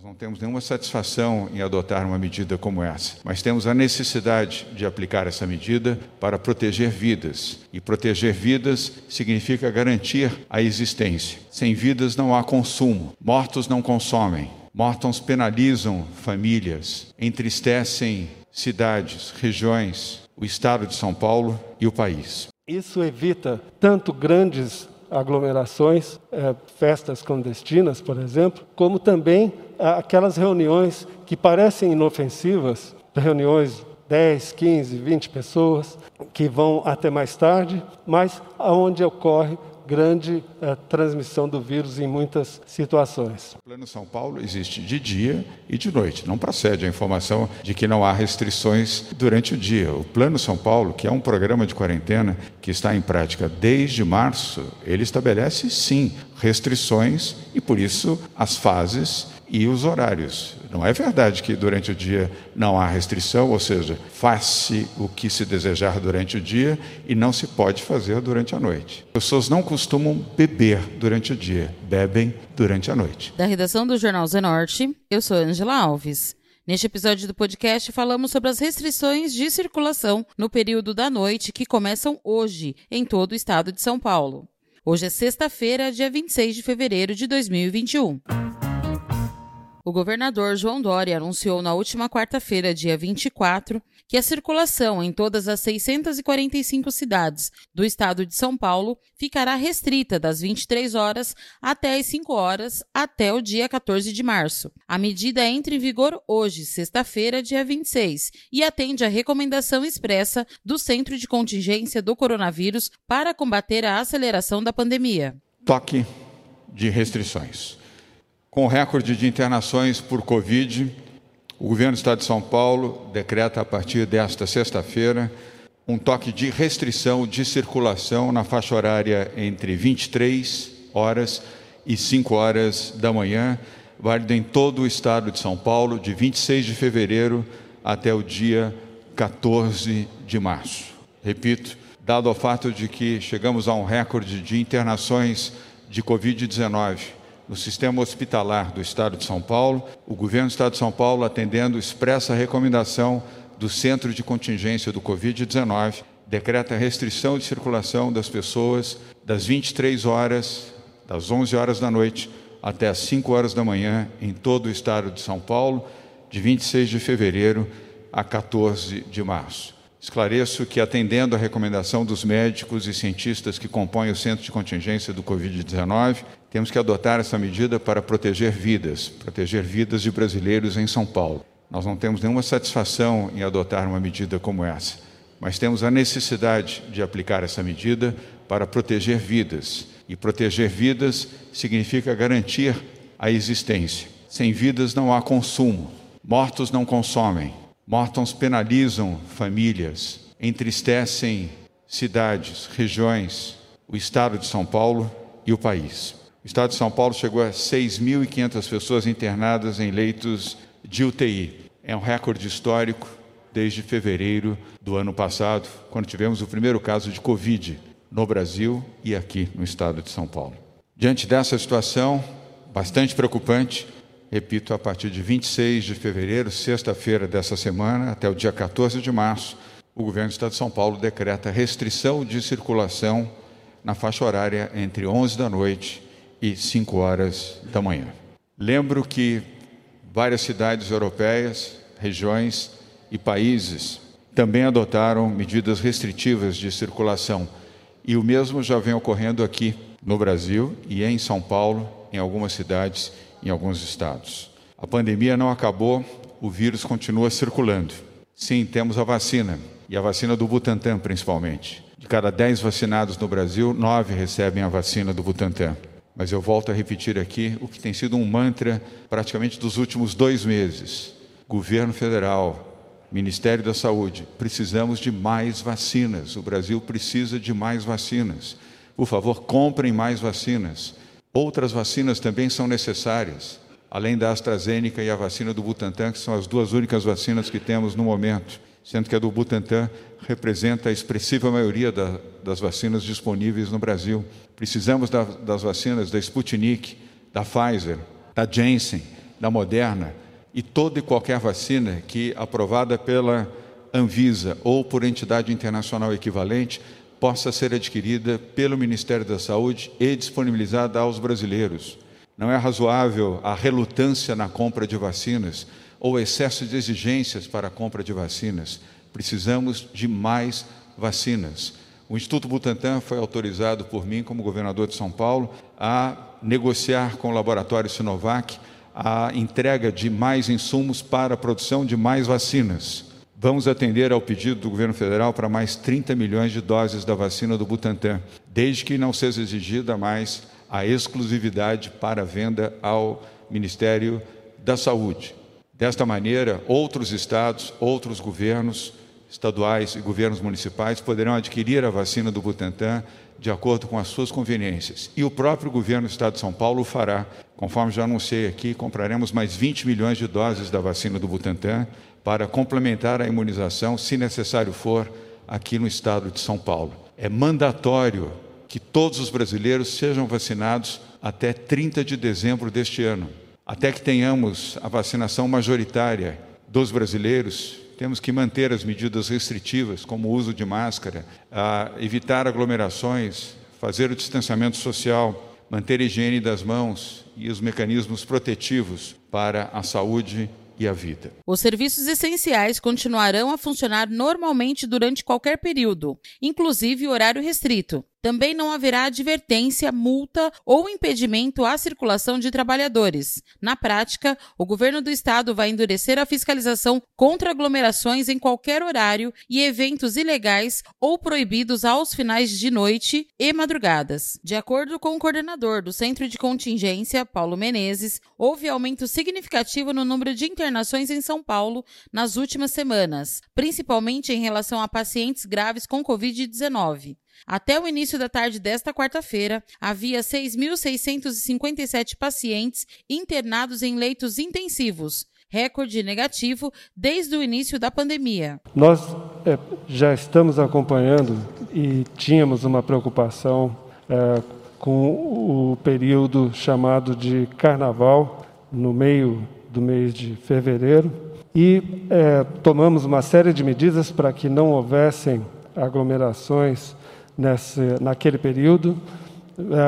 Nós não temos nenhuma satisfação em adotar uma medida como essa, mas temos a necessidade de aplicar essa medida para proteger vidas. E proteger vidas significa garantir a existência. Sem vidas não há consumo, mortos não consomem, mortos penalizam famílias, entristecem cidades, regiões, o estado de São Paulo e o país. Isso evita tanto grandes aglomerações, é, festas clandestinas, por exemplo, como também aquelas reuniões que parecem inofensivas, reuniões 10, 15, 20 pessoas, que vão até mais tarde, mas aonde ocorre grande uh, transmissão do vírus em muitas situações. O Plano São Paulo existe de dia e de noite. Não procede a informação de que não há restrições durante o dia. O Plano São Paulo, que é um programa de quarentena que está em prática desde março, ele estabelece sim restrições e por isso as fases e os horários. Não é verdade que durante o dia não há restrição, ou seja, faz-se o que se desejar durante o dia e não se pode fazer durante a noite. As pessoas não costumam beber durante o dia, bebem durante a noite. Da redação do Jornal Zenorte, eu sou Angela Alves. Neste episódio do podcast, falamos sobre as restrições de circulação no período da noite que começam hoje em todo o estado de São Paulo. Hoje é sexta-feira, dia 26 de fevereiro de 2021. O governador João Dória anunciou na última quarta-feira, dia 24, que a circulação em todas as 645 cidades do estado de São Paulo ficará restrita das 23 horas até as 5 horas até o dia 14 de março. A medida entra em vigor hoje, sexta-feira, dia 26, e atende à recomendação expressa do Centro de Contingência do Coronavírus para combater a aceleração da pandemia. Toque de restrições. Com o recorde de internações por Covid, o governo do Estado de São Paulo decreta a partir desta sexta-feira um toque de restrição de circulação na faixa horária entre 23 horas e 5 horas da manhã, válido em todo o estado de São Paulo, de 26 de fevereiro até o dia 14 de março. Repito, dado o fato de que chegamos a um recorde de internações de Covid-19 no sistema hospitalar do Estado de São Paulo, o governo do Estado de São Paulo, atendendo expressa recomendação do Centro de Contingência do Covid-19, decreta restrição de circulação das pessoas das 23 horas, das 11 horas da noite até as 5 horas da manhã em todo o Estado de São Paulo, de 26 de fevereiro a 14 de março. Esclareço que, atendendo à recomendação dos médicos e cientistas que compõem o Centro de Contingência do Covid-19, temos que adotar essa medida para proteger vidas, proteger vidas de brasileiros em São Paulo. Nós não temos nenhuma satisfação em adotar uma medida como essa, mas temos a necessidade de aplicar essa medida para proteger vidas. E proteger vidas significa garantir a existência. Sem vidas não há consumo, mortos não consomem, mortos penalizam famílias, entristecem cidades, regiões, o estado de São Paulo e o país. O estado de São Paulo chegou a 6.500 pessoas internadas em leitos de UTI. É um recorde histórico desde fevereiro do ano passado, quando tivemos o primeiro caso de Covid no Brasil e aqui no estado de São Paulo. Diante dessa situação bastante preocupante, repito, a partir de 26 de fevereiro, sexta-feira dessa semana, até o dia 14 de março, o governo do estado de São Paulo decreta restrição de circulação na faixa horária entre 11 da noite e 5 horas da manhã. Lembro que várias cidades europeias, regiões e países também adotaram medidas restritivas de circulação e o mesmo já vem ocorrendo aqui no Brasil e em São Paulo, em algumas cidades, em alguns estados. A pandemia não acabou, o vírus continua circulando. Sim, temos a vacina, e a vacina do Butantan principalmente. De cada 10 vacinados no Brasil, 9 recebem a vacina do Butantan. Mas eu volto a repetir aqui o que tem sido um mantra praticamente dos últimos dois meses. Governo federal, Ministério da Saúde, precisamos de mais vacinas. O Brasil precisa de mais vacinas. Por favor, comprem mais vacinas. Outras vacinas também são necessárias, além da AstraZeneca e a vacina do Butantan, que são as duas únicas vacinas que temos no momento, sendo que a do Butantan representa a expressiva maioria da, das vacinas disponíveis no Brasil. Precisamos da, das vacinas da Sputnik, da Pfizer, da Janssen, da Moderna e toda e qualquer vacina que, aprovada pela Anvisa ou por entidade internacional equivalente, possa ser adquirida pelo Ministério da Saúde e disponibilizada aos brasileiros. Não é razoável a relutância na compra de vacinas ou excesso de exigências para a compra de vacinas. Precisamos de mais vacinas. O Instituto Butantan foi autorizado por mim, como governador de São Paulo, a negociar com o laboratório Sinovac a entrega de mais insumos para a produção de mais vacinas. Vamos atender ao pedido do governo federal para mais 30 milhões de doses da vacina do Butantan, desde que não seja exigida mais a exclusividade para venda ao Ministério da Saúde. Desta maneira, outros estados, outros governos estaduais e governos municipais poderão adquirir a vacina do Butantan de acordo com as suas conveniências. E o próprio governo do estado de São Paulo fará. Conforme já anunciei aqui, compraremos mais 20 milhões de doses da vacina do Butantan para complementar a imunização, se necessário for, aqui no estado de São Paulo. É mandatório que todos os brasileiros sejam vacinados até 30 de dezembro deste ano. Até que tenhamos a vacinação majoritária dos brasileiros, temos que manter as medidas restritivas, como o uso de máscara, evitar aglomerações, fazer o distanciamento social, manter a higiene das mãos e os mecanismos protetivos para a saúde e a vida. Os serviços essenciais continuarão a funcionar normalmente durante qualquer período, inclusive horário restrito. Também não haverá advertência, multa ou impedimento à circulação de trabalhadores. Na prática, o governo do estado vai endurecer a fiscalização contra aglomerações em qualquer horário e eventos ilegais ou proibidos aos finais de noite e madrugadas. De acordo com o coordenador do Centro de Contingência, Paulo Menezes, houve aumento significativo no número de internações em São Paulo nas últimas semanas, principalmente em relação a pacientes graves com Covid-19. Até o início da tarde desta quarta-feira, havia 6.657 pacientes internados em leitos intensivos, recorde negativo desde o início da pandemia. Nós é, já estamos acompanhando e tínhamos uma preocupação é, com o período chamado de carnaval, no meio do mês de fevereiro, e é, tomamos uma série de medidas para que não houvessem aglomerações nesse, naquele período.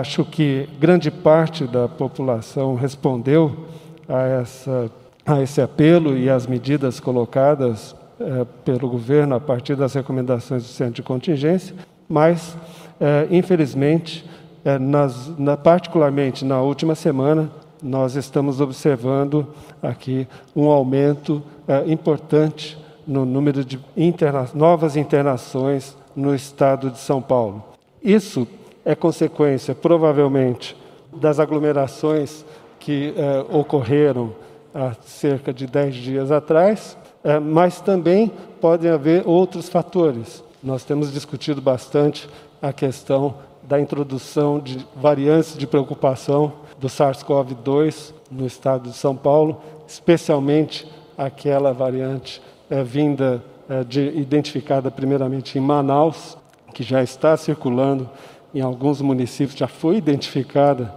Acho que grande parte da população respondeu a, essa, a esse apelo e às medidas colocadas é, pelo governo a partir das recomendações do Centro de Contingência, mas, é, infelizmente, é, nas, na, particularmente na última semana, nós estamos observando aqui um aumento importante no número de interna novas internações no estado de São Paulo. Isso é consequência, provavelmente, das aglomerações que eh, ocorreram há cerca de 10 dias atrás, eh, mas também podem haver outros fatores. Nós temos discutido bastante a questão da introdução de variantes de preocupação do SARS-CoV-2 no estado de São Paulo, especialmente aquela variante eh, vinda é, de, identificada primeiramente em Manaus, que já está circulando em alguns municípios, já foi identificada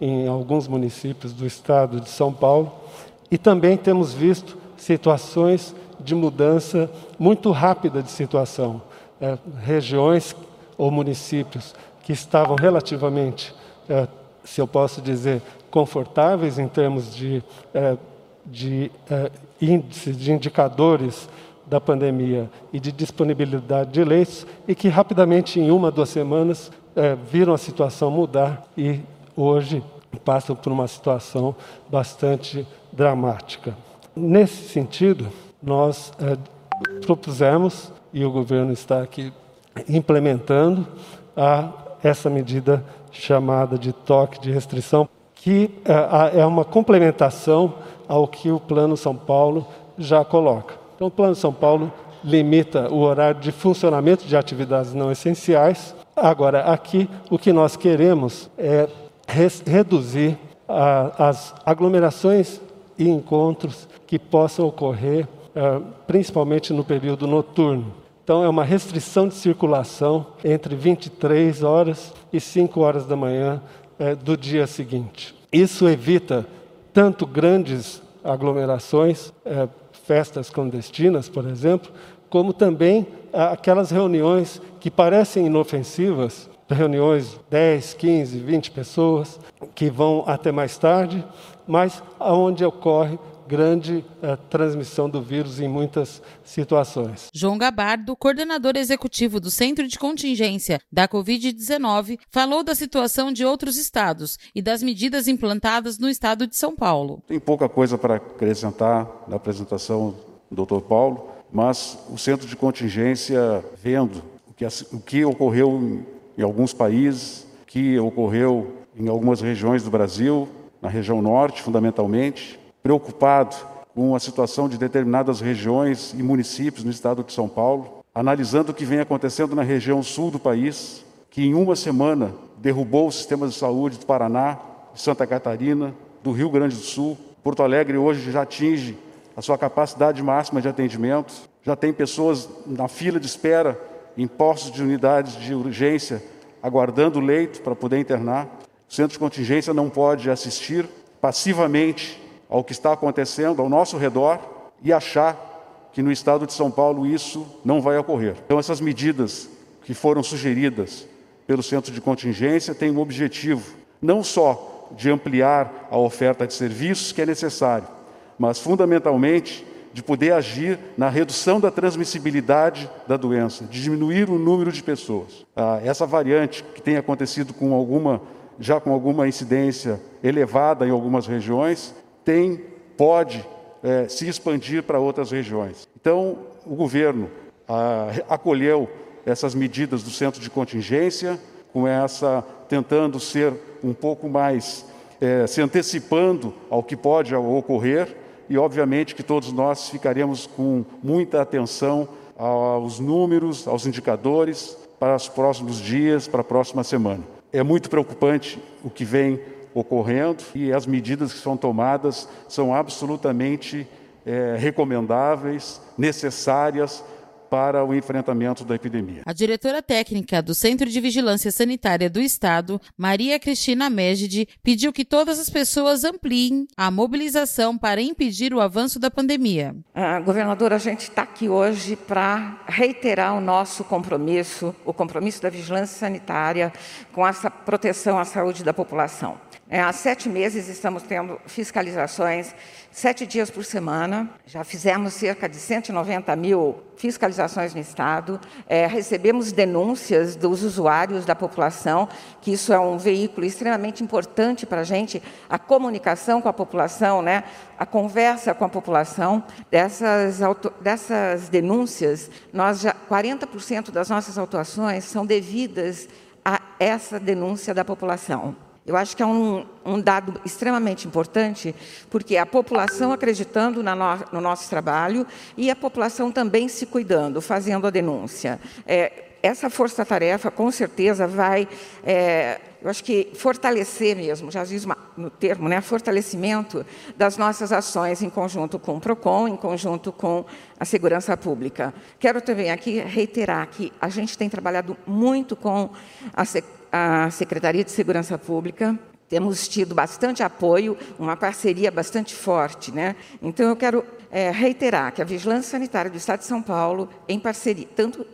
em alguns municípios do estado de São Paulo, e também temos visto situações de mudança muito rápida de situação. É, regiões ou municípios que estavam relativamente, é, se eu posso dizer, confortáveis em termos de, é, de é, índices, de indicadores da pandemia e de disponibilidade de leitos e que rapidamente, em uma, duas semanas, é, viram a situação mudar e hoje passam por uma situação bastante dramática. Nesse sentido, nós é, propusemos, e o governo está aqui implementando, a, essa medida chamada de toque de restrição, que é, é uma complementação ao que o Plano São Paulo já coloca. Então, o Plano São Paulo limita o horário de funcionamento de atividades não essenciais. Agora, aqui, o que nós queremos é reduzir a, as aglomerações e encontros que possam ocorrer, uh, principalmente no período noturno. Então, é uma restrição de circulação entre 23 horas e 5 horas da manhã uh, do dia seguinte. Isso evita tanto grandes aglomerações, uh, festas clandestinas, por exemplo, como também aquelas reuniões que parecem inofensivas, reuniões 10, 15, 20 pessoas, que vão até mais tarde, mas aonde ocorre grande uh, transmissão do vírus em muitas situações. João Gabardo, coordenador executivo do Centro de Contingência da Covid-19, falou da situação de outros estados e das medidas implantadas no estado de São Paulo. Tem pouca coisa para acrescentar na apresentação do Dr. Paulo, mas o Centro de Contingência, vendo o que, o que ocorreu em alguns países, que ocorreu em algumas regiões do Brasil, na região norte, fundamentalmente, preocupado com a situação de determinadas regiões e municípios no estado de São Paulo, analisando o que vem acontecendo na região sul do país, que em uma semana derrubou o sistema de saúde do Paraná, de Santa Catarina, do Rio Grande do Sul. Porto Alegre hoje já atinge a sua capacidade máxima de atendimento, já tem pessoas na fila de espera em postos de unidades de urgência, aguardando leito para poder internar. O centro de contingência não pode assistir passivamente ao que está acontecendo ao nosso redor e achar que no estado de São Paulo isso não vai ocorrer. Então, essas medidas que foram sugeridas pelo centro de contingência têm um objetivo não só de ampliar a oferta de serviços que é necessário, mas fundamentalmente de poder agir na redução da transmissibilidade da doença, de diminuir o número de pessoas. Ah, essa variante que tem acontecido com alguma, já com alguma incidência elevada em algumas regiões, tem, pode é, se expandir para outras regiões. Então, o governo ah, acolheu essas medidas do centro de contingência, com essa tentando ser um pouco mais é, se antecipando ao que pode ocorrer e, obviamente, que todos nós ficaremos com muita atenção aos números, aos indicadores para os próximos dias, para a próxima semana. É muito preocupante o que vem ocorrendo e as medidas que são tomadas são absolutamente é, recomendáveis, necessárias para o enfrentamento da epidemia. A diretora técnica do Centro de Vigilância Sanitária do Estado, Maria Cristina Megide, pediu que todas as pessoas ampliem a mobilização para impedir o avanço da pandemia. Ah, governadora, a gente está aqui hoje para reiterar o nosso compromisso, o compromisso da vigilância sanitária com essa proteção à saúde da população. É, há sete meses estamos tendo fiscalizações sete dias por semana. Já fizemos cerca de 190 mil fiscalizações no Estado. É, recebemos denúncias dos usuários, da população, que isso é um veículo extremamente importante para a gente, a comunicação com a população, né? a conversa com a população. Dessas, dessas denúncias, nós já, 40% das nossas autuações são devidas a essa denúncia da população. Eu acho que é um, um dado extremamente importante, porque a população acreditando no, no, nosso trabalho e a população também se cuidando, fazendo a denúncia. É, essa força-tarefa, com certeza, vai, é, eu acho que, fortalecer mesmo, já diz no termo, né, fortalecimento das nossas ações em conjunto com o PROCON, em conjunto com a segurança pública. Quero também aqui reiterar que a gente tem trabalhado muito com a a Secretaria de Segurança Pública. Temos tido bastante apoio, uma parceria bastante forte. Né? Então, eu quero é, reiterar que a Vigilância Sanitária do Estado de São Paulo, em parceria, tanto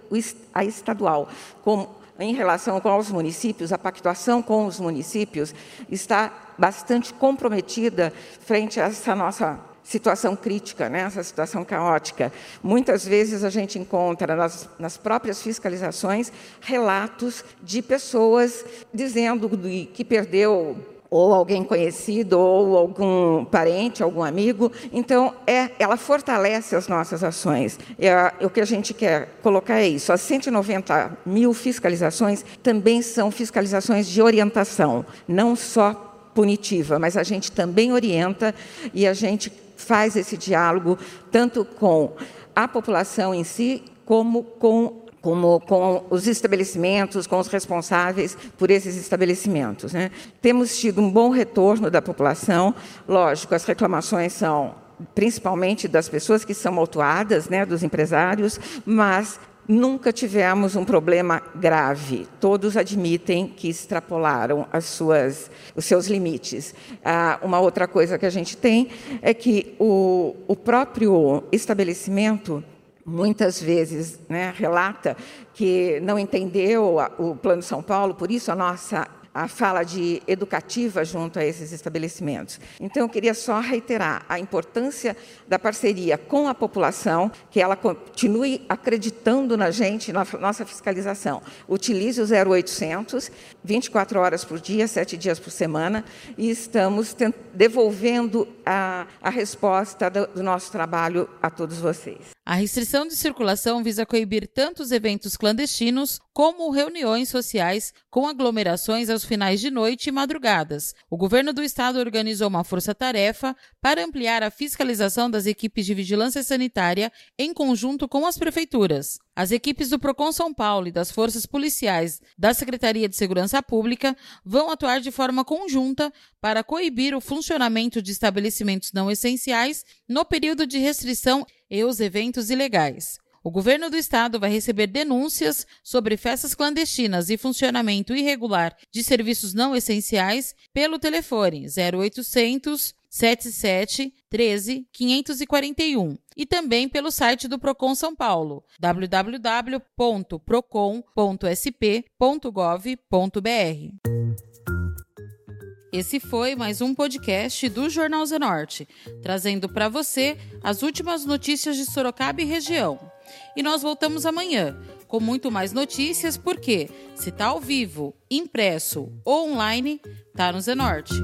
a estadual como em relação com os municípios, a pactuação com os municípios está bastante comprometida frente a essa nossa situação crítica, né? essa situação caótica. Muitas vezes a gente encontra nas, nas próprias fiscalizações relatos de pessoas dizendo que perdeu ou alguém conhecido, ou algum parente, algum amigo. Então, é, ela fortalece as nossas ações. O que a gente quer colocar é isso. As 190 mil fiscalizações também são fiscalizações de orientação, não só punitiva, mas a gente também orienta e a gente faz esse diálogo tanto com a população em si, como com como com os estabelecimentos, com os responsáveis por esses estabelecimentos. Né? Temos tido um bom retorno da população. Lógico, as reclamações são principalmente das pessoas que são autuadas, né, dos empresários, mas nunca tivemos um problema grave. Todos admitem que extrapolaram suas, os seus limites. Ah, uma outra coisa que a gente tem é que o, o próprio estabelecimento muitas vezes né, relata que não entendeu o Plano São Paulo, por isso a nossa a fala de educativa junto a esses estabelecimentos. Então, eu queria só reiterar a importância da parceria com a população, que ela continue acreditando na gente, na nossa fiscalização. Utilize o 0800, 24 horas por dia, 7 dias por semana, e estamos devolvendo a, a resposta do, do nosso trabalho a todos vocês. A restrição de circulação visa coibir tanto os eventos clandestinos como reuniões sociais com aglomerações aos finais de noite e madrugadas. O governo do estado organizou uma força-tarefa para ampliar a fiscalização das equipes de vigilância sanitária em conjunto com as prefeituras. As equipes do Procon São Paulo e das forças policiais da Secretaria de Segurança Pública vão atuar de forma conjunta para coibir o funcionamento de estabelecimentos não essenciais no período de restrição e os eventos ilegais. O governo do estado vai receber denúncias sobre festas clandestinas e funcionamento irregular de serviços não essenciais pelo telefone 0800 77 13 541 e também pelo site do Procon São Paulo www.procon.sp.gov.br. Esse foi mais um podcast do Jornal Zenorte, trazendo para você as últimas notícias de Sorocaba e região. E nós voltamos amanhã com muito mais notícias, porque se tá ao vivo, impresso ou online, tá no Zenorte.